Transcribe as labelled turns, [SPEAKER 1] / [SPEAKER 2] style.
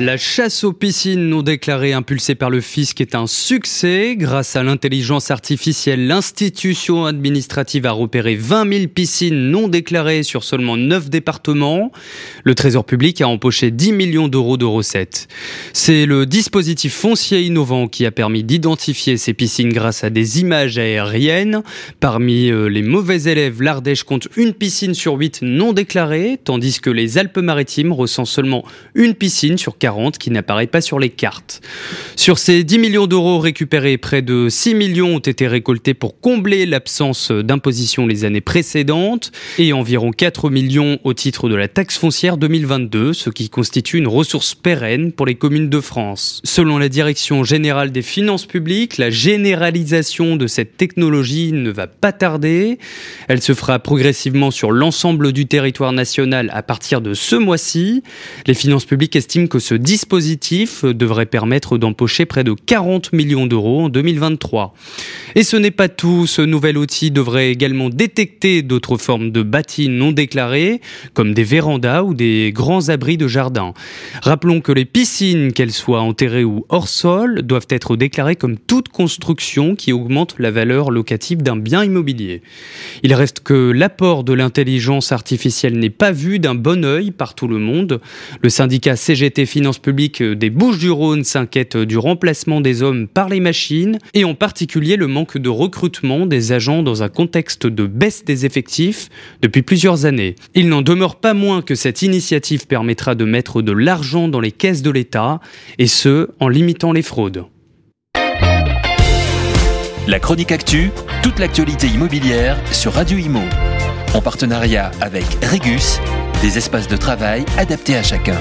[SPEAKER 1] La chasse aux piscines non déclarées impulsée par le fisc est un succès. Grâce à l'intelligence artificielle, l'institution administrative a repéré 20 000 piscines non déclarées sur seulement 9 départements. Le Trésor public a empoché 10 millions d'euros de recettes. C'est le dispositif foncier innovant qui a permis d'identifier ces piscines grâce à des images aériennes. Parmi euh, les mauvais élèves, l'Ardèche compte une piscine sur 8 non déclarée, tandis que les Alpes-Maritimes recensent seulement une piscine sur 40 qui n'apparaît pas sur les cartes. Sur ces 10 millions d'euros récupérés, près de 6 millions ont été récoltés pour combler l'absence d'imposition les années précédentes et environ 4 millions au titre de la taxe foncière 2022, ce qui constitue une ressource pérenne pour les communes de France. Selon la Direction générale des finances publiques, la généralisation de cette technologie ne va pas tarder. Elle se fera progressivement sur l'ensemble du territoire national à partir de ce mois-ci. Les finances publiques estiment que ce dispositif devrait permettre d'empocher près de 40 millions d'euros en 2023. Et ce n'est pas tout, ce nouvel outil devrait également détecter d'autres formes de bâtis non déclarés, comme des vérandas ou des grands abris de jardin. Rappelons que les piscines, qu'elles soient enterrées ou hors sol, doivent être déclarées comme toute construction qui augmente la valeur locative d'un bien immobilier. Il reste que l'apport de l'intelligence artificielle n'est pas vu d'un bon œil par tout le monde. Le syndicat CGT Finance public des Bouches-du-Rhône s'inquiète du remplacement des hommes par les machines et en particulier le manque de recrutement des agents dans un contexte de baisse des effectifs depuis plusieurs années. Il n'en demeure pas moins que cette initiative permettra de mettre de l'argent dans les caisses de l'État et ce en limitant les fraudes.
[SPEAKER 2] La chronique actu, toute l'actualité immobilière sur Radio Imo. En partenariat avec Regus, des espaces de travail adaptés à chacun.